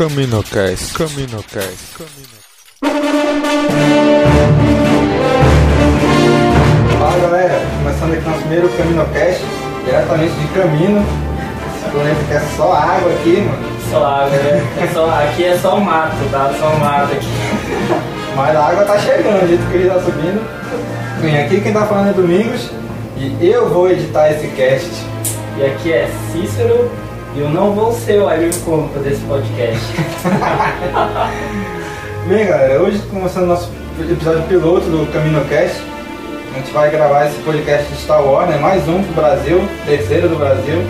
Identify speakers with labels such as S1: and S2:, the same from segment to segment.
S1: CaminoCast, CaminoCast, Camino.
S2: Fala galera, começando aqui nosso primeiro CaminoCast, diretamente de Camino. Esse planeta que é só água aqui, mano.
S3: Só água, né? É só, aqui é só mato, tá? Só mato aqui.
S2: Mas a água tá chegando, do jeito que ele tá subindo. Bem, aqui quem tá falando é Domingos e eu vou editar esse cast.
S3: E aqui é Cícero eu não vou ser o alívio cômico desse podcast.
S2: Bem galera, hoje começando nosso episódio piloto do CaminoCast. A gente vai gravar esse podcast de Star Wars, né? Mais um pro Brasil, terceiro do Brasil.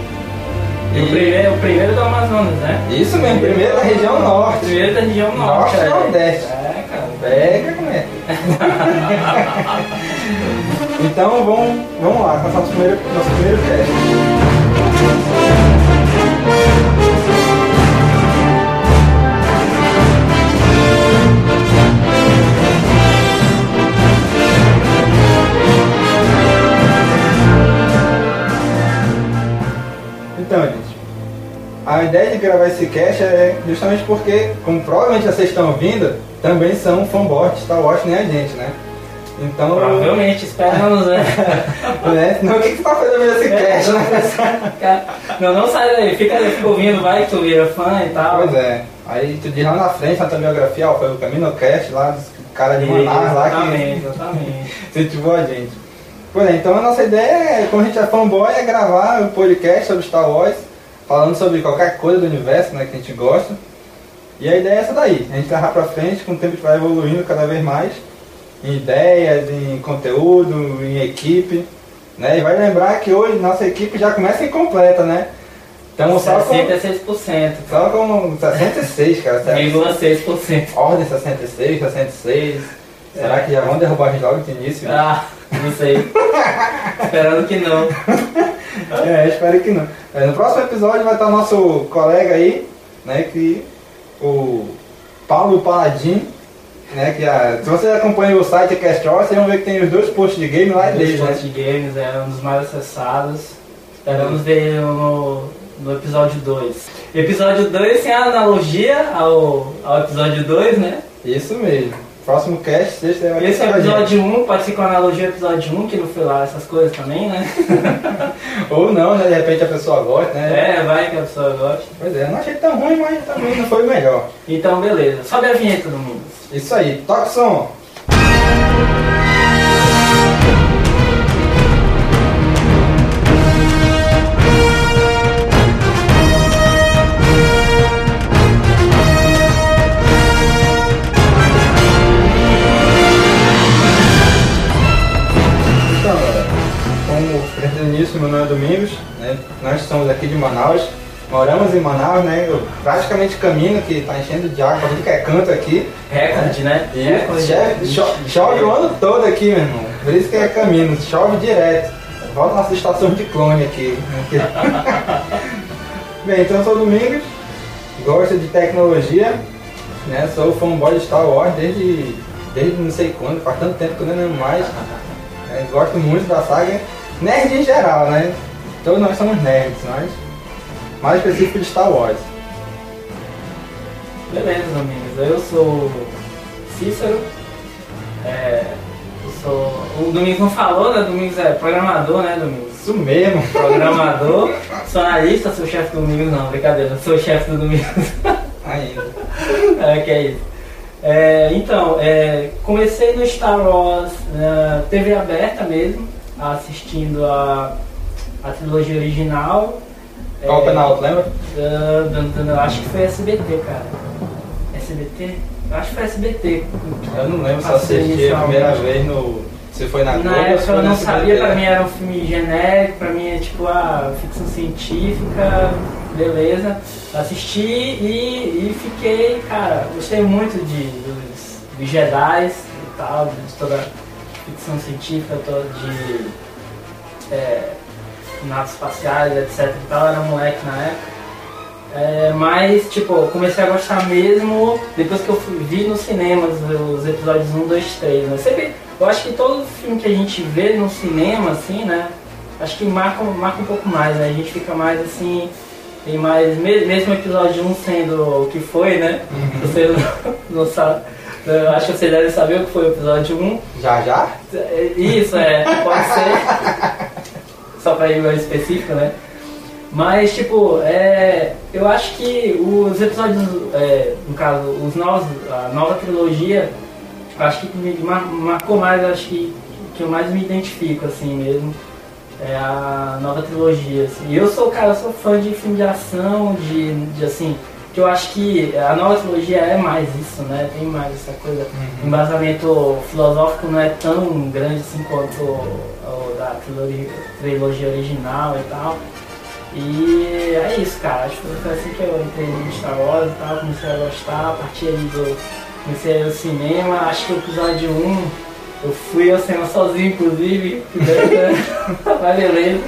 S3: E o primeiro, o primeiro do Amazonas, né?
S2: Isso mesmo, primeiro da região norte.
S3: Primeiro da região norte.
S2: Norte e
S3: é.
S2: Nordeste.
S3: É, cara.
S2: Pega como é. então vamos, vamos lá, começar nosso primeiro, nosso primeiro cast. Então, gente, a ideia de gravar esse cast é justamente porque, como provavelmente vocês estão ouvindo, também são fanboys de Star Wars, nem a gente, né? Então,
S3: Provavelmente, esperamos, né?
S2: né? Não, o que, que você tá fazendo nesse cast, né?
S3: Não, não sai daí, fica, fica ouvindo, vai que tu vira fã e tal.
S2: Pois é. Aí tu diz lá na frente, na tua biografia, ó, foi o CaminoCast lá, dos cara de Manaus lá
S3: Exatamente,
S2: que
S3: exatamente.
S2: incentivou a gente. Pois é, então a nossa ideia, é, como a gente é fanboy, é gravar um podcast sobre Star Wars, falando sobre qualquer coisa do universo, né, que a gente gosta. E a ideia é essa daí, a gente levar pra frente, com o tempo a gente vai evoluindo cada vez mais, em ideias, em conteúdo, em equipe, né? E vai lembrar que hoje nossa equipe já começa incompleta, né? Então só com,
S3: 66%.
S2: só com 66, cara.
S3: 0,6%.
S2: Ordem 66, 66. Será que já vão derrubar a gente logo de início?
S3: Ah, não sei. Esperando que não.
S2: É, espero que não. É, no próximo episódio vai estar o nosso colega aí, né, que o Paulo Paladin, né, que a, se você acompanha o site Castro, vocês vão ver que tem os dois posts de game lá dele, né?
S3: pontos de games é um dos mais acessados. Esperamos ver ele no, no episódio 2. Episódio 2 tem a analogia ao, ao episódio 2, né?
S2: Isso mesmo. Próximo cast, sexta
S3: Esse é
S2: ter
S3: episódio 1, pode ser com analogia ao episódio 1, que não foi lá essas coisas também, né?
S2: Ou não, né? De repente a pessoa gosta, né?
S3: É, vai que a pessoa gosta.
S2: Pois é, não achei tão ruim, mas também não foi o melhor.
S3: Então, beleza. Sobe a vinheta do mundo.
S2: Isso aí, toca o som. Prestei no início, meu nome é Domingos, né? nós somos aqui de Manaus, moramos em Manaus, né? Eu praticamente caminho, que tá enchendo de água, tudo que é canto aqui.
S3: Recorde, né?
S2: Chove, cho- chove o ano todo aqui, meu irmão. Por isso que é caminho, chove direto. Volta nossa estação de clone aqui. Bem, então eu sou o Domingos, gosto de tecnologia, né? Sou fanboy de Star Wars desde, desde não sei quando, faz tanto tempo que eu nem lembro mais. É, gosto muito da saga. Nerd em geral, né? Todos nós somos nerds, nós. Mais específico de Star Wars.
S3: Beleza, amigos. Eu sou Cícero. É, eu sou. O Domingos não falou, né? Domingos é programador, né, Domingos?
S2: Isso mesmo.
S3: Programador. sou analista, sou chefe do Domingos, não, brincadeira. Sou chefe do Domingos.
S2: Ainda.
S3: é, que é isso. É, então, é, comecei no Star Wars na TV aberta mesmo, assistindo a, a trilogia original.
S2: Qual o canal, lembra?
S3: Ah, dan- dan- acho que foi SBT, cara. SBT? Acho que foi SBT.
S2: Eu não lembro se assisti a primeira vez no. Se foi na Globo
S3: Na época eu não sabia, pra mim era um filme genérico, pra mim é tipo a ficção científica, beleza. Assisti e, e fiquei, cara, gostei muito de, dos, dos Jedi e tal, de toda ficção científica, toda de é, naves espaciais, etc e tal, era moleque na época. É, mas, tipo, eu comecei a gostar mesmo depois que eu fui, vi nos cinemas os episódios 1, 2, 3, né? Sempre, eu acho que todo filme que a gente vê no cinema, assim, né? Acho que marca, marca um pouco mais, né? A gente fica mais, assim, Tem mais, me- mesmo o episódio 1 sendo o que foi, né? Você não, não sabe. Eu acho que você deve saber o que foi o episódio 1.
S2: Já já?
S3: Isso, é, pode ser. Só pra ir mais específico, né? Mas, tipo, é, eu acho que os episódios, é, no caso, os novos, a nova trilogia, eu acho que me mar- marcou mais, acho que, que eu mais me identifico, assim mesmo, é a nova trilogia. Assim. E eu sou, cara, eu sou fã de filme de ação, de, de assim, que eu acho que a nova trilogia é mais isso, né? Tem mais essa coisa. O embasamento filosófico não é tão grande assim quanto o, da trilogia, trilogia original e tal. E é isso, cara. Acho que foi assim que eu entrei no Star Wars e tal, comecei a gostar, a partir ali do. Comecei a ir ao cinema, acho que o episódio 1 eu fui ao cinema sozinho, inclusive, que? Mas beleza.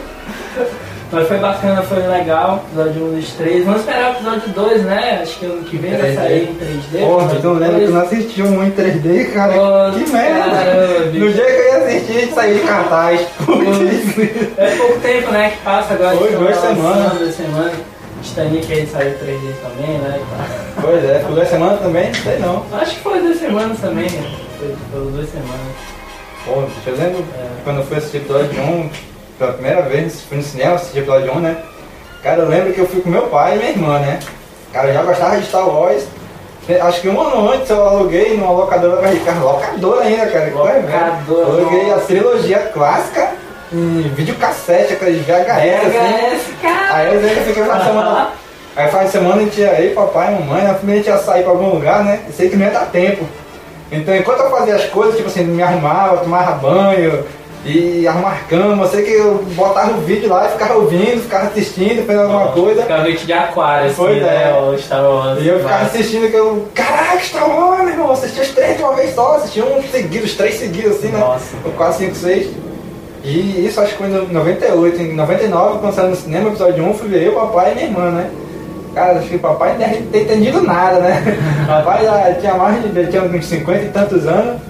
S3: Mas foi bacana, foi legal, episódio 1 dos 3. Vamos esperar o episódio 2, né? Acho que ano que vem vai
S2: 3D.
S3: sair em 3D.
S2: Porra, não lembra que
S3: 2.
S2: não assistiu um em 3D, cara?
S3: Pô,
S2: que merda!
S3: caramba,
S2: no dia que eu ia assistir, a gente saiu de cartaz.
S3: É pouco tempo, né, que passa agora.
S2: Foi duas
S3: tá lançando,
S2: semanas.
S3: Duas semanas. Titanic aí saiu 3D também, né?
S2: Pois é, ficou duas semanas também? Não sei não.
S3: Acho que foi duas semanas também, né? Foi, foi duas semanas.
S2: Pô, bicho, eu lembro
S3: É.
S2: quando eu fui assistir episódio 1, pela primeira vez, fui no cinema assistir episódio 1, né? Cara, eu lembro que eu fui com meu pai e minha irmã, né? Cara, eu já gostava de Star Wars. Acho que um ano antes eu aluguei numa locadora, cara, locadora ainda, cara. velho.
S3: Locadora,
S2: Eu aluguei a trilogia clássica em videocassete, aqueles VHS, assim.
S3: VHS, cara!
S2: Aí eu lembro que fiquei uma semana. Aí de semana a gente ia aí, papai, mamãe, na primeira a gente ia sair pra algum lugar, né? Sei que não ia dar tempo. Então enquanto eu fazia as coisas, tipo assim, me arrumava, tomava banho e arrumar cama, eu sei que eu botava o vídeo lá e ficava ouvindo, ficava assistindo, fazendo alguma coisa.
S3: Ficava que de aquário, assim,
S2: Pois
S3: né?
S2: é.
S3: O Star Wars.
S2: E eu ficava
S3: Mas-
S2: assistindo que eu. Caraca, Star Wars, meu irmão, assisti os três de uma vez só, assisti um seguido, os três seguidos assim, né?
S3: Nossa.
S2: O 4, 5, 6. E isso acho que foi em 98, em 99, quando saiu no cinema, episódio 1, fui ver eu, papai e minha irmã, né? Cara, acho que o papai não deve ter entendido nada, né? papai já tinha mais de, tinha uns 50 e tantos anos.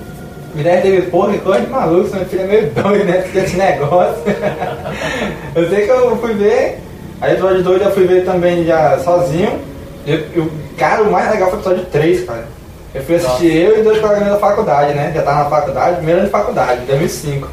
S2: Me deve ter porra, coisa de maluco, meu filho é meio doido, né? Porque esse negócio. eu sei que eu fui ver, aí episódio 2 eu fui ver também já sozinho. Eu- cara, o mais legal foi o episódio 3, cara. Eu fui assistir eu e dois colegas da faculdade, né? Já tava na faculdade, primeiro ano de faculdade, 2005.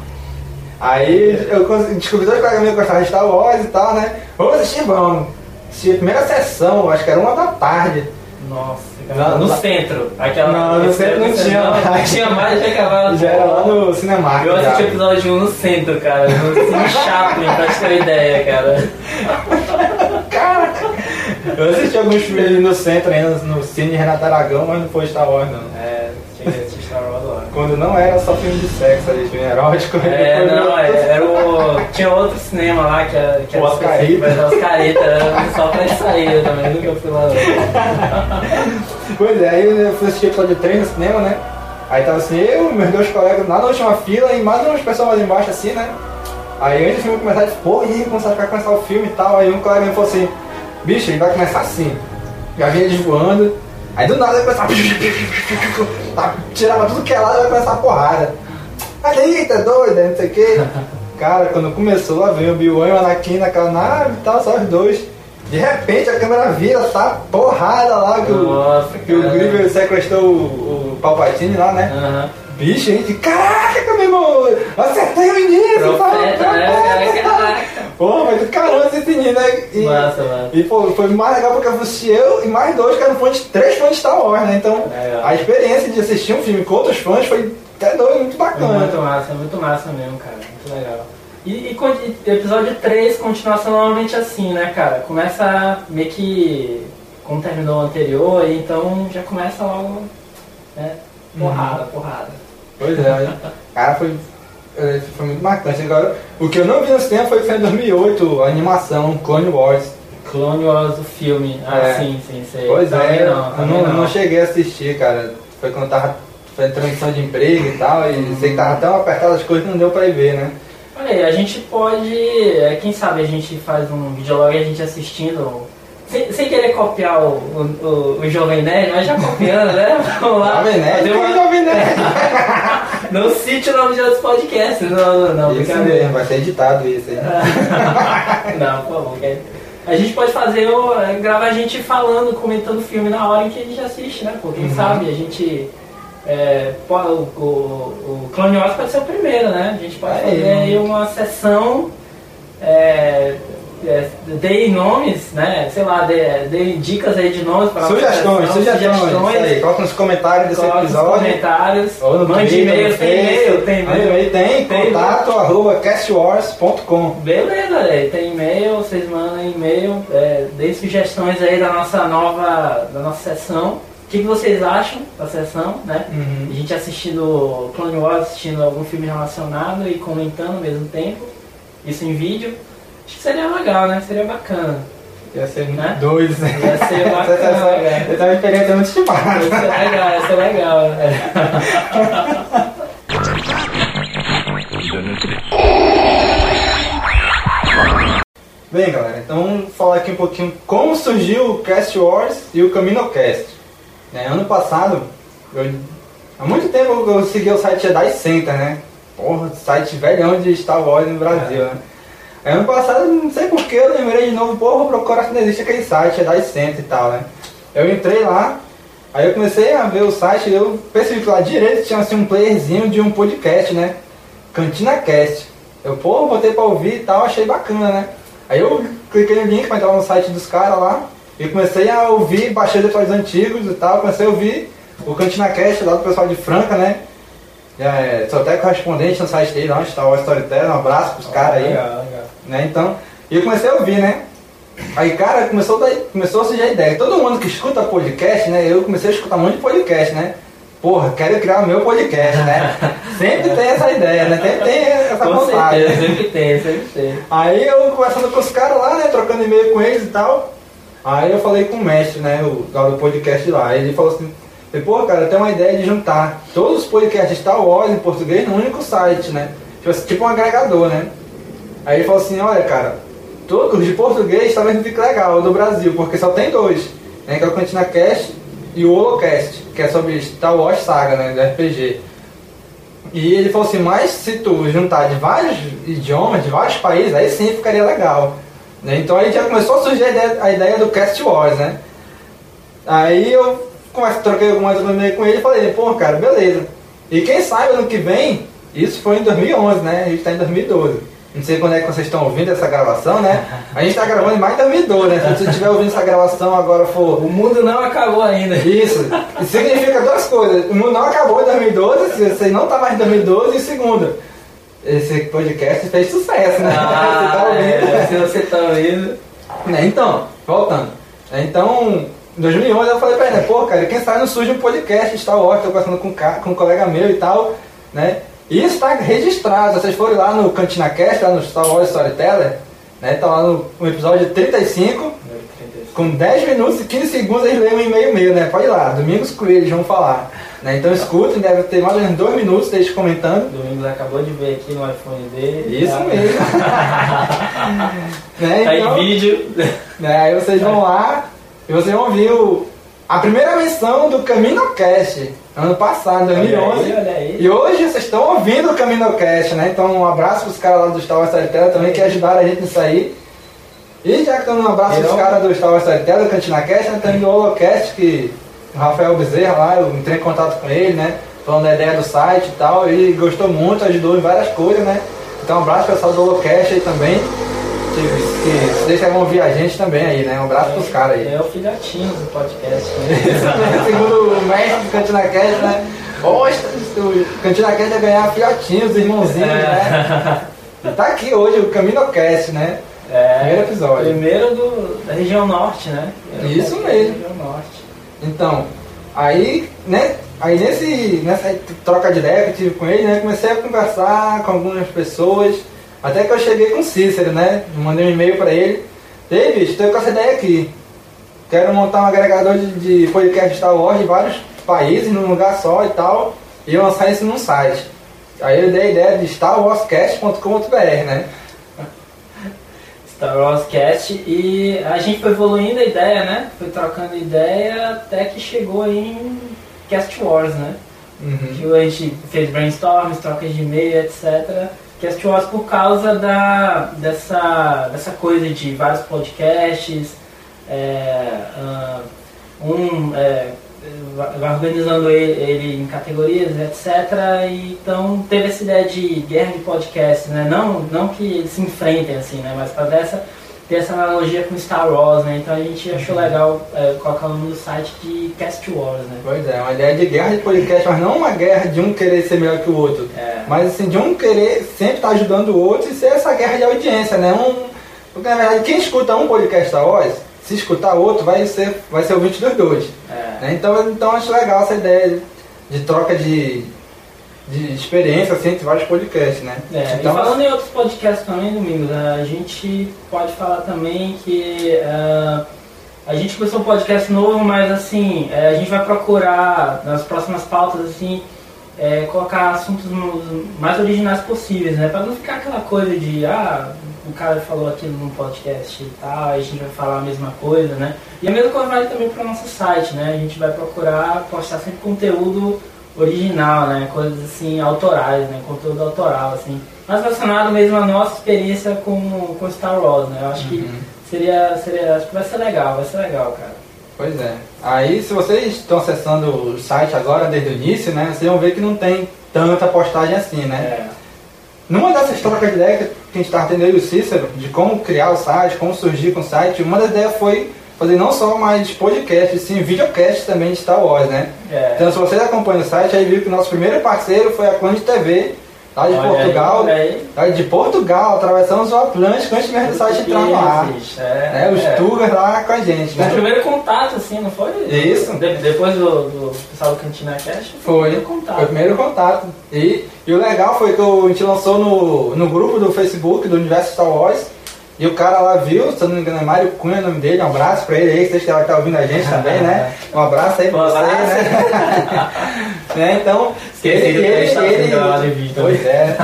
S2: Aí eu descobri dois colegas meus que gostavam de Star Wars e tal, né? Vamos assistir, vamos. Assisti a primeira sessão, acho que era uma da tarde.
S3: Nossa, No
S2: lá-
S3: centro. Aquela
S2: Não, no centro não tinha
S3: Não,
S2: mais.
S3: tinha mais de acabado.
S2: Já era lá no Cinemark.
S3: Eu assisti o episódio 1 no centro, cara. No Cine Chaplin, pra te ter uma ideia, cara.
S2: Caraca! Eu assisti alguns filmes no centro, ainda no Cine Renato Aragão, mas não foi Star Wars, não.
S3: É, tinha que
S2: Quando não era só filme de sexo ali, filme erótico.
S3: É,
S2: depois
S3: não,
S2: eu-
S3: é, era o. Tinha outro cinema lá que era. Que
S2: O
S3: era
S2: Oscarita.
S3: específico, Mas era Oscarita, era só pra sair também, nunca fui lá.
S2: Pois é, aí eu fui assistir o episódio 3 no cinema, né? Aí tava assim, eu, meus dois colegas lá na última fila e mais umas pessoas mais embaixo assim, né? Aí antes do filme começar, eu disse, pô, e aí, começar vai começar o filme e tal. Aí um colega me falou assim, bicho, ele vai começar assim. Já vinha eles voando, aí do nada vai começar. a- Tirava tudo que é lado e vai começar a porrada. Mas aí, tá doido, né? não sei o quê. Cara, quando começou lá veio o Bill e o Anakin naquela nave e tal, só os dois. De repente a câmera vira, tá porrada lá que o,
S3: Nossa,
S2: que o. Grievous sequestrou o, o Palpatine lá, né?
S3: Aham.
S2: Bicho, a gente, caraca, meu irmão, acertei o início, tá?
S3: Profeta, né?
S2: Profeta,
S3: Caraca.
S2: Pô, mas do caramba esse menino, né? E,
S3: Massa,
S2: e pô, foi mais legal porque eu assisti eu e mais dois que eram fãs, de- três fãs de Star Wars, né? Então,
S3: Legal.
S2: a experiência de assistir um filme com outros fãs foi até doido, muito bacana.
S3: muito massa, muito massa mesmo, cara. Muito legal. E, e episódio 3, continuação normalmente assim, né, cara? Começa meio que como terminou o anterior, então já começa logo, né? Porrada, porrada.
S2: Pois é, aí, cara, foi, é, foi muito marcante. Agora, o que eu não vi no cinema foi foi em 2008, a animação Clone Wars.
S3: Clone Wars, o filme. Ah,
S2: É.
S3: sim, sim, sei.
S2: Pois
S3: Também
S2: é,
S3: não,
S2: eu
S3: também
S2: não, não cheguei a assistir, cara. Foi quando tava fazendo transição de emprego e tal, e sei que tava tão apertado as coisas que não deu pra ir ver, né?
S3: Olha aí, a gente pode. é, Quem sabe a gente faz um videolog a gente assistindo. Sem, sem querer copiar o, o, o, o Jovem Nerd, mas já copiando, né? Vamos lá.
S2: Jovem Nerd, é Jovem Nerd?
S3: Não cite o nome de outros podcasts, não, não, não.
S2: Isso mesmo, vai ser editado isso aí.
S3: não, por favor. A gente pode fazer, o- é, gravar a gente falando, comentando o filme na hora em que a gente assiste, né? Pô, quem
S2: Uhum.
S3: sabe a gente. É, o, o, o Clone Wars pode ser o primeiro, né? A gente pode
S2: É,
S3: fazer aí uma sessão. É, é, dê nomes, né? Sei lá, dê, dê dicas aí de nomes para
S2: Sugestões, sugestões. Isso aí, coloca nos comentários desse
S3: nos
S2: episódio.
S3: comentários.
S2: Ou no
S3: Mande e-mail, tem e-mail, tem e-mail.
S2: tem,
S3: Tem
S2: contato arroba castwars.com.
S3: Beleza, velho. Tem e-mail, vocês mandam e-mail, é, deem sugestões aí da nossa nova, da nossa sessão. O que, que vocês acham da sessão, né?
S2: Uhum.
S3: A gente assistindo Clone Wars, assistindo algum filme relacionado e comentando ao mesmo tempo. Isso em vídeo. Acho que seria legal, né? Seria bacana.
S2: Ia ser
S3: Né?
S2: doido, né?
S3: Ia ser bacana, velho.
S2: Eu tava experiência muito
S3: Ia ser legal, ia ser legal. né?
S2: Bem, galera, então vamos falar aqui um pouquinho como surgiu o Cast Wars e o CaminoCast. Né, ano passado, eu- há muito tempo eu segui o site Jedi Center, né? Porra, site velhão de Star Wars no Brasil, né? Aí, ano passado, não sei porquê, eu lembrei de novo, porra, vou procurar se não existe aquele site Jedi Center e tal, né? Eu entrei lá, aí eu comecei a ver o site eu percebi que lá direito tinha assim, um playerzinho de um podcast, né? Cantina Cast. Eu, pô, botei pra ouvir e tal, achei bacana, né? Aí eu cliquei no link pra entrar no site dos caras lá e comecei a ouvir, baixei os episódios antigos e tal, comecei a ouvir o Cantina Cast lá do pessoal de Franca, né? É, sou até correspondente no site dele lá, Star Wars Storyteller, um abraço pros caras aí
S3: Legal, legal.
S2: né? Então, e eu comecei a ouvir, né? Aí, cara, começou, daí, começou a surgir a ideia. Todo mundo que escuta podcast, né? Eu comecei a escutar muito de podcast, né? Porra, quero criar o meu podcast, né? Sempre tem essa ideia, né? Sempre tem essa
S3: Com
S2: vontade.
S3: certeza, sempre tem, sempre tem.
S2: Aí eu conversando com os caras lá, né? Trocando e-mail com eles e tal. Aí eu falei com o mestre, né? O lá do podcast lá. Ele falou assim, pô, cara, tenho uma ideia de juntar todos os podcasts Star Wars em português num único site, né? Tipo, assim, tipo um agregador, né? Aí ele falou assim, olha, cara, todos os de português talvez não fique legal, do Brasil, porque só tem dois, né? Que é o Cantina Cast e o Holocast, que é sobre Star Wars Saga, né? Do RPG. E ele falou assim, mas se tu juntar de vários idiomas, de vários países, aí sim ficaria legal. Né? Então aí já começou a surgir a ideia, a ideia do Cast Wars, né? Aí eu conversa, troquei algumas e-mail com ele e falei, pô, cara, beleza. E quem sabe ano que vem, isso foi em 2011, né? A gente tá em 2012. Não sei quando é que vocês estão ouvindo essa gravação, né? A gente tá gravando em mais de 2012, né? Se você estiver ouvindo essa gravação agora for
S3: O mundo não acabou ainda.
S2: isso. Isso significa duas coisas. O mundo não acabou em 2012, se você não tá mais em 2012, e segundo, esse podcast fez sucesso, né?
S3: Ah,
S2: você tá ouvindo.
S3: é, se você tá ouvindo.
S2: Né, Então, voltando. Então, em 2011 eu falei pra ele, né, pô, cara, quem sabe não surge um podcast Star Wars, tô conversando com, um com um colega meu e tal, né? E isso tá registrado, se vocês forem lá no Cantina Cast, lá no Star Wars Storyteller, né? Tá lá no, no episódio 35, com 10 minutos e 15 segundos eles leem um e-mail meu, né? Pode ir lá, Domingos Coelhos vão falar. Né? Então escutem, deve ter mais ou menos 2 minutos deles comentando.
S3: Domingos acabou de ver aqui no iPhone dele.
S2: Isso
S3: Tá-
S2: mesmo. né?
S3: Tá
S2: Então,
S3: em vídeo.
S2: né? Aí vocês vão lá e vocês vão ouvir o, a primeira menção do CaminoCast, ano passado, 2011.
S3: Olha aí, olha aí.
S2: E hoje vocês estão ouvindo o CaminoCast, né? Então um abraço pros caras lá do Star Wars Storyteller também que ajudaram a gente nisso aí. E já que estamos um abraço pros
S3: Eu-
S2: caras do Star Wars Storyteller, do Cantina Cast, né? Também do Holocast, que o Rafael Bezerra lá, eu entrei em contato com ele, né? Falando da ideia do site e tal, e gostou muito, ajudou em várias coisas, né? Então um abraço pessoal do Holocast aí também. Que, que deixa vão ouvir a gente também aí, né? Um abraço pros caras aí.
S3: É o filhotinho do podcast. Né?
S2: Segundo o mestre do Cantina Cast, né? Poxa, o Cantina Cast ia ganhar filhotinhos, irmãozinhos, né? E tá aqui hoje o CaminoCast, né?
S3: É,
S2: Primeiro episódio.
S3: Primeiro do, da região norte, né?
S2: Isso mesmo.
S3: Região norte.
S2: Então, aí, né? Aí nesse, nessa troca de ideia que eu tive com ele, né? Comecei a conversar com algumas pessoas, até que eu cheguei com o Cícero, né? Mandei um e-mail pra ele. Ei, bicho, tô com essa ideia aqui. Quero montar um agregador de, de podcast Star Wars de vários países num lugar só e tal, e lançar isso num site. Aí eu dei a ideia de starwarscast.com.br, né?
S3: Star Wars Cast e a gente foi evoluindo a ideia, né? Foi trocando ideia até que chegou em Cast Wars, né?
S2: Uhum.
S3: Que a gente fez brainstorms, trocas de e-mail, etc. Cast Wars por causa da, dessa, dessa coisa de vários podcasts, é, ah, um é, vai organizando ele, ele em categorias, etc. E, então teve essa ideia de guerra de podcasts, né? Não, não que eles se enfrentem assim, né? Mas para dessa ter essa analogia com Star Wars, né? Então a gente achou legal é, colocar o nome do site de Cast Wars, né?
S2: Pois é, uma ideia de guerra de podcast, mas não uma guerra de um querer ser melhor que o outro.
S3: É.
S2: Mas assim, de um querer sempre estar ajudando o outro e ser essa guerra de audiência, né? Um, porque na verdade quem escuta um podcast Star Wars, se escutar outro, vai ser, vai ser ouvinte dos dois.
S3: É.
S2: né? Então, então acho legal essa ideia de troca de, de experiência assim, entre vários podcasts, né?
S3: É,
S2: então,
S3: e falando em outros podcasts também, Domingos, a gente pode falar também que ah, a gente começou um podcast novo, mas assim, é, a gente vai procurar nas próximas pautas assim, é, colocar assuntos mais originais possíveis, né? Pra não ficar aquela coisa de ah, o cara falou aquilo num podcast e tal, aí a gente vai falar a mesma coisa, né? E a mesma coisa vale também para o nosso site, né? A gente vai procurar postar sempre conteúdo original, né? Coisas assim, autorais, né? Conteúdo autoral, assim. Mas relacionado mesmo à nossa experiência com, com Star Wars, né? Eu acho que
S2: Uhum.
S3: seria, seria. Acho que vai ser legal, vai ser legal, cara.
S2: Pois é. Aí, se vocês estão acessando o site agora desde o início, né? Vocês vão ver que não tem tanta postagem assim, né?
S3: É.
S2: Numa dessas trocas de ideia que a gente estava tendo aí o Cícero, de como criar o site, como surgir com o site, uma das ideias foi fazer não só mais podcast, sim videocast também de Star Wars, né?
S3: É.
S2: Então se vocês acompanham o site, aí viu que o nosso primeiro parceiro foi a Clã de TV, lá de
S3: Olha
S2: Portugal.
S3: aí, aí.
S2: Lá de Portugal, atravessamos o Atlântico antes mesmo do site entrar no ar.
S3: Existe,
S2: Né?
S3: É,
S2: Os
S3: é.
S2: Tugas lá com a gente,
S3: O
S2: né?
S3: primeiro contato, assim, não foi?
S2: Isso.
S3: De- depois do, do pessoal do Cantina Cash,
S2: Foi,
S3: o primeiro
S2: foi o
S3: contato.
S2: primeiro contato. E, e o legal foi que o- a gente lançou no, no grupo do Facebook do Universo Star Wars. E o cara lá viu, se eu não me engano é Mário Cunha o nome dele, um abraço pra ele aí, que vocês que tá ouvindo a gente também, né? Um abraço aí pra você,
S3: abraço.
S2: né? né? Então,
S3: Esqueci do que a gente tava fazendo lá de vídeo
S2: Pois é.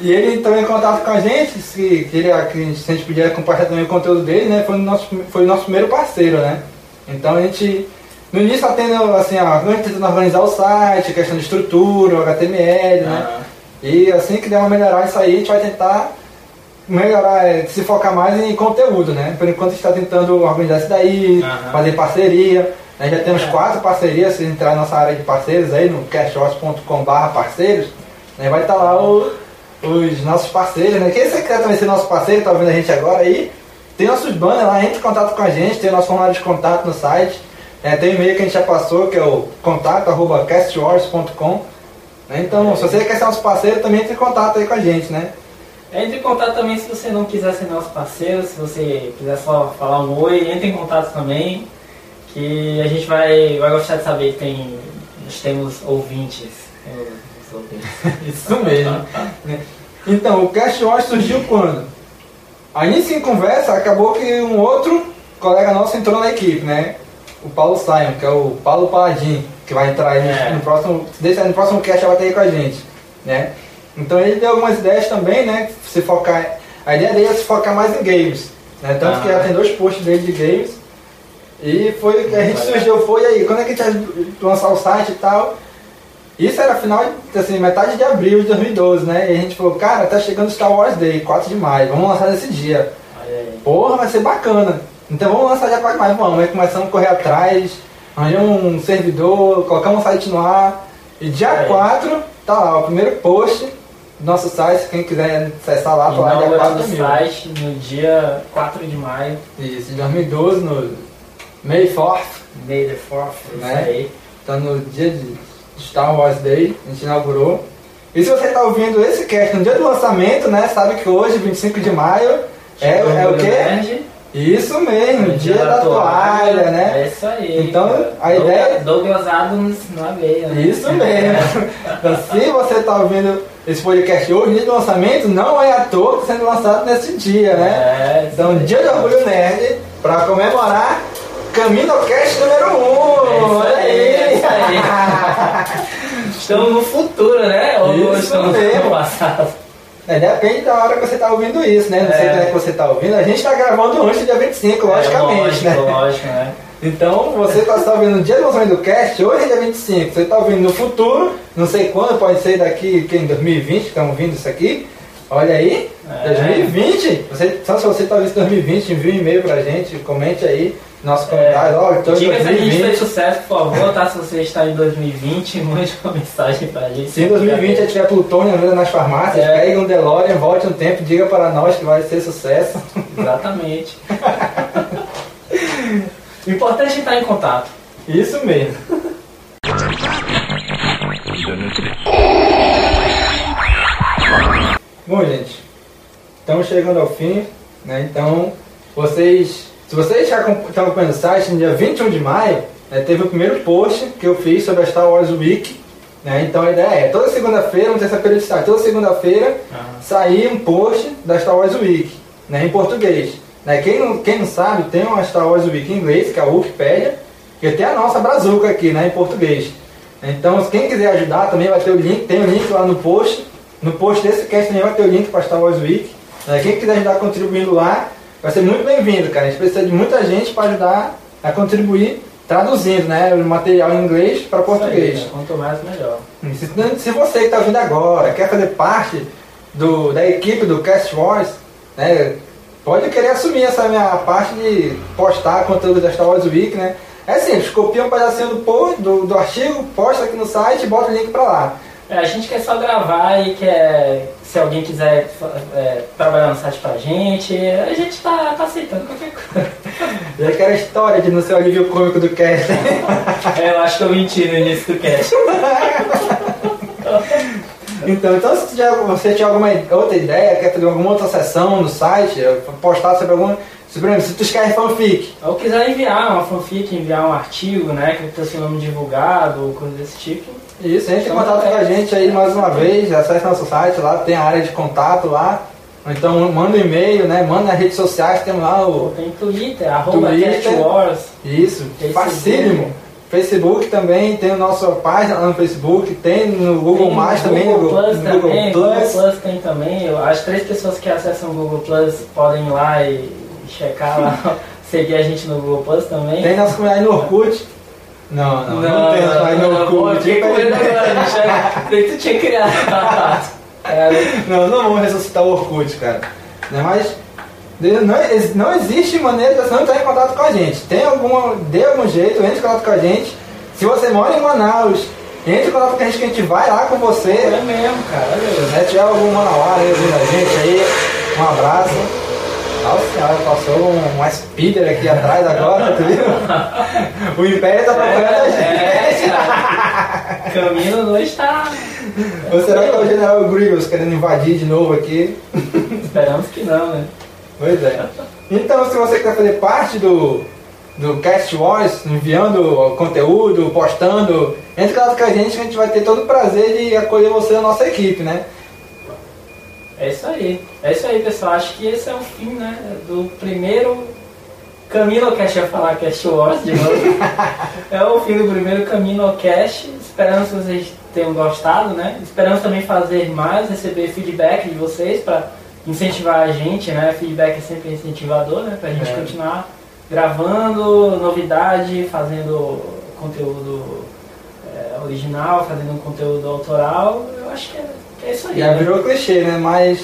S2: E ele entrou em contato com a gente, se, que, ele, que se a gente podia compartilhar também o conteúdo dele, né? Foi o nosso, foi o nosso primeiro parceiro, né? Então a gente, no início tá tendo, assim, ó, a gente tentando organizar o site, questão de estrutura, HTML, né?
S3: Ah,
S2: E assim que der uma melhorar isso aí, a gente vai tentar melhorar, é, se focar mais em conteúdo, né? Por enquanto a gente está tentando organizar isso daí,
S3: Aham.
S2: fazer parceria. Nós já temos
S3: É.
S2: quatro parcerias, se entrar na nossa área de parceiros aí no cashos.com.br parceiros, né? vai estar lá o- os nossos parceiros, né? Quem você quer também ser nosso parceiro, tá ouvindo a gente agora aí, tem nossos banners lá, entre em contato com a gente, tem o nosso formulário de contato no site, né? tem o e-mail que a gente já passou, que é o contato.castwars.com. Né? Então, se você quer ser nosso parceiro, também entre em contato aí com a gente, né?
S3: Entre em contato também se você não quiser ser nosso parceiro, se você quiser só falar um oi, entre em contato também, que a gente vai, vai gostar de saber que tem, nós temos ouvintes. Temos ouvintes.
S2: Isso mesmo. Então, o Cast Wars surgiu quando? A início em conversa, acabou que um outro colega nosso entrou na equipe, né? O Paulo Simon, que é o Paulo Paladin, que vai entrar aí no-
S3: É.
S2: no próximo. Desse, no próximo cast vai ter aí com a gente. Né? Então ele deu algumas ideias também, né? Se focar. A ideia dele é se focar mais em games. Né? Tanto que
S3: Ah.
S2: já tem dois posts dele de games. E foi que a gente surgiu, foi aí, quando é que a gente lançar o site e tal? Isso era final, assim, metade de abril de 2012, né? E a gente falou, cara, tá chegando Star Wars Day, 4 de maio, vamos lançar nesse dia. Porra, vai ser bacana. Então vamos lançar já 4 de maio, vamos. Aí começamos a correr atrás, arranjamos um servidor, colocamos um site no ar. E dia
S3: É.
S2: 4, tá lá, o primeiro post do nosso site, quem quiser acessar lá, tá lá dia
S3: Inaugurando
S2: 4
S3: o
S2: mil.
S3: site no dia 4 de maio,
S2: Isso, de 2012, no May 4th,
S3: May the 4th, isso
S2: Né?
S3: aí.
S2: Então no dia de Star Wars Day, a gente inaugurou. E se você está ouvindo esse cast no dia do lançamento, né? Sabe que hoje, 25 de maio, é, é o quê?
S3: Nerd,
S2: Isso mesmo, dia, da toalha, né?
S3: É isso aí.
S2: Então,
S3: cara.
S2: a ideia-
S3: Douglas Adams na veia. né?
S2: Isso mesmo. Então, se você está ouvindo esse podcast hoje, dia do lançamento, não é à toa que está sendo lançado nesse dia, né?
S3: É,
S2: Então, dia de orgulho nerd, para comemorar CaminoCast número 1. Um.
S3: É isso aí, é isso Estamos no futuro, né? Ou
S2: Isso
S3: estamos
S2: mesmo.
S3: no passado?
S2: É, depende da hora que você está ouvindo isso, né? Não sei
S3: É.
S2: quando é que você está ouvindo. A gente está gravando antes do dia 25, logicamente,
S3: é, lógico,
S2: né?
S3: lógico, né?
S2: Então, você está tá ouvindo no dia do lançamento do cast, hoje é dia 25. Você está ouvindo no futuro, não sei quando, pode ser daqui, que em 2020, que estão ouvindo isso aqui. Olha aí,
S3: É.
S2: 2020. Você, só se você está ouvindo em 2020, envie um e-mail pra gente, comente aí, nosso comentário. Ó, estou em
S3: Diga se a gente fez
S2: 2020.
S3: sucesso, por favor, tá? Se você está em 2020, mande uma mensagem pra gente.
S2: Se em 2020 já tiver plutônio venda nas farmácias,
S3: É.
S2: pegue um DeLorean, volte um tempo, diga para nós que vai ser sucesso.
S3: Exatamente. o importante é estar em contato.
S2: Isso mesmo. Bom, gente, estamos chegando ao fim, né? Então, vocês, se vocês já estão acompanhando o site, no dia 21 de maio, né, teve o primeiro post que eu fiz sobre a Star Wars Week, né? Então a ideia é, toda segunda-feira, não tem essa periodicidade, toda segunda-feira sair um post da Star Wars Week, né, em português. Né? Quem, não, quem não sabe, tem uma Star Wars Week em inglês, que é a Wikipedia, e tem a nossa Brazuca aqui, né, em português. Então, quem quiser ajudar, também vai ter o link, tem o link lá no post. No post desse cast também vai ter o link para Star Wars Week. Né? Quem quiser ajudar contribuindo lá, vai ser muito bem-vindo, cara. A gente precisa de muita gente para ajudar a contribuir traduzindo né, o material em inglês para português.
S3: Aí, né? Quanto mais, melhor.
S2: Se, se você que está ouvindo agora quer fazer parte do, da equipe do Cast Wars, né, pode querer assumir essa minha parte de postar conteúdo da Star Wars Week, né? É simples, copia um pedacinho do, do, do artigo, posta aqui no site e bota o link para lá.
S3: É, a gente quer só gravar e quer, se alguém quiser é, trabalhar no site pra gente, a gente tá, tá aceitando qualquer coisa.
S2: E aquela história de não ser o alívio cômico do cast.
S3: É, eu acho que eu menti no início do cast.
S2: então, então se você tiver alguma outra ideia, quer fazer alguma outra sessão no site, postar sobre algum. Exemplo, se tu escreve fanfic,
S3: Ou quiser enviar uma fanfic, enviar um artigo, né, que tem seu nome divulgado, coisa desse tipo.
S2: Isso, entre em contato com a
S3: é.
S2: gente aí mais uma vez, acesse nosso site lá, tem a área de contato lá. Ou então manda um e-mail, né? Manda nas redes sociais, tem lá o.
S3: Tem Twitter, arroba
S2: Twitter.
S3: CastWars.
S2: Isso,
S3: Facebook.
S2: facílimo. Facebook também, tem a nossa página lá no Facebook, tem no Google
S3: Tem
S2: Mais
S3: no
S2: também,
S3: Google Plus
S2: no
S3: também,
S2: Google
S3: Google
S2: Plus.
S3: Plus tem também. As três pessoas que acessam o Google Plus podem ir lá e checar lá, seguir a gente no Google Plus também.
S2: Tem nossa comunidade no Orkut. Não, não, não, tem nossa comunidade no Orkut.
S3: agora. Falei que tu tinha criado.
S2: Não, não vamos ressuscitar o Orkut, cara. Né, Mas não, não existe maneira de você não entrar em contato com a gente. Tem alguma, dê algum jeito, entre em contato com a gente. Se você mora em Manaus, entre em contato com a gente que a gente vai lá com você.
S3: é mesmo, cara.
S2: Se tiver algum manauara aí ouvindo a gente aí, um abraço. Nossa senhora, passou um, speeder aqui atrás agora, tu viu? O Império tá procurando a
S3: É,
S2: gente.
S3: cara. Camilo não está.
S2: Ou será que é o General Grievous querendo invadir de novo aqui?
S3: Esperamos que não, né?
S2: Pois é. Então, se você quer fazer parte do, do Cast Wars, enviando conteúdo, postando, entre contato com a gente que a gente vai ter todo o prazer de acolher você na nossa equipe, né?
S3: É isso aí. É isso aí, pessoal. Acho que esse é o fim, né? Do primeiro Camino Cast, eu ia falar Cast Wars de novo. é o fim do primeiro Camino Cast. Esperamos que vocês tenham gostado, né? Esperamos também fazer mais, receber feedback de vocês para incentivar a gente, né? Feedback é sempre incentivador, né? Pra gente
S2: É.
S3: continuar gravando novidade, fazendo conteúdo é, original, fazendo um conteúdo autoral. Eu acho que é, é isso aí.
S2: Já
S3: né?
S2: virou clichê, né? Mas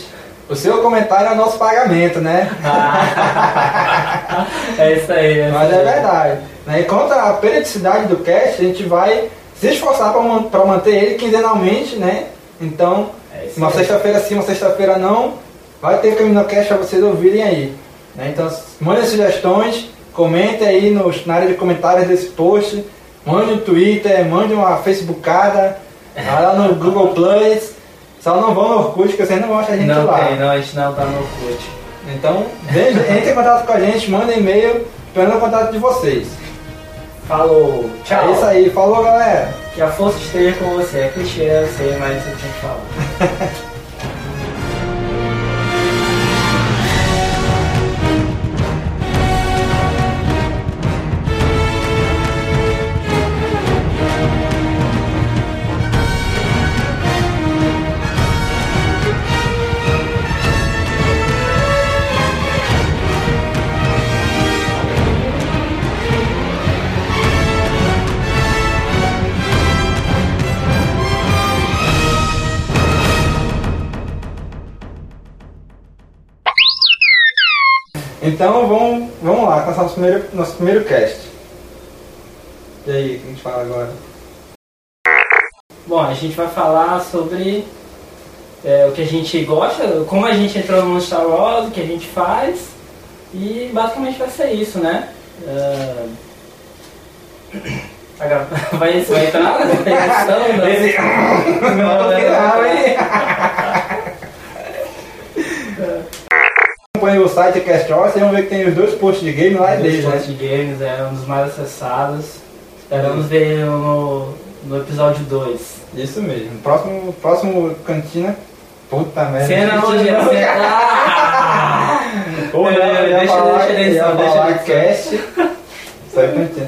S2: o seu comentário é nosso pagamento, né?
S3: é isso aí. É
S2: Mas
S3: isso
S2: é
S3: aí.
S2: verdade. Né? E quanto à periodicidade do cast, a gente vai se esforçar para manter ele quinzenalmente, né? Então,
S3: É
S2: uma sexta-feira sim, uma sexta-feira não, vai ter CaminoCast para vocês ouvirem aí. né? Então, mandem sugestões, comentem aí nos, na área de comentários desse post, mande no Twitter, mande uma Facebookada, vai lá no Google Plus. Só não vão no Orkut, que vocês não vão achar a gente
S3: Não
S2: lá.
S3: tem, não, a gente não tá no Orkut.
S2: Então, veja, entre em contato com a gente, manda e-mail, esperando o contato de vocês.
S3: Falou, tchau.
S2: É isso aí, falou galera!
S3: Que a força esteja com você. É clichê, eu sei, mas você tinha que falar.
S2: Então vamos, vamos lá, começar nosso primeiro, nosso primeiro cast. E aí, o que a gente fala agora?
S3: Bom, a gente vai falar sobre é, o que a gente gosta, como a gente entrou no Star Wars, o que a gente faz. E basicamente vai ser isso, né? Gra- Vai, vai entrar na edição, né?
S2: Esse...
S3: Não, né?
S2: Não, hein? Acompanhe o site Cast Wars, vocês vão ver que tem os dois posts de game lá
S3: Os
S2: deles, né?
S3: Post Games é um dos mais acessados. Esperamos ver no, no episódio 2.
S2: Isso mesmo. Próximo, próximo cantina. Puta merda.
S3: Cena
S2: Não,
S3: hoje,
S2: não,
S3: cena.
S2: Ou não, eu ia
S3: deixa-
S2: falar,
S3: deixa
S2: ia
S3: deixa a
S2: falar
S3: edição.
S2: cast. Isso aí é cantina.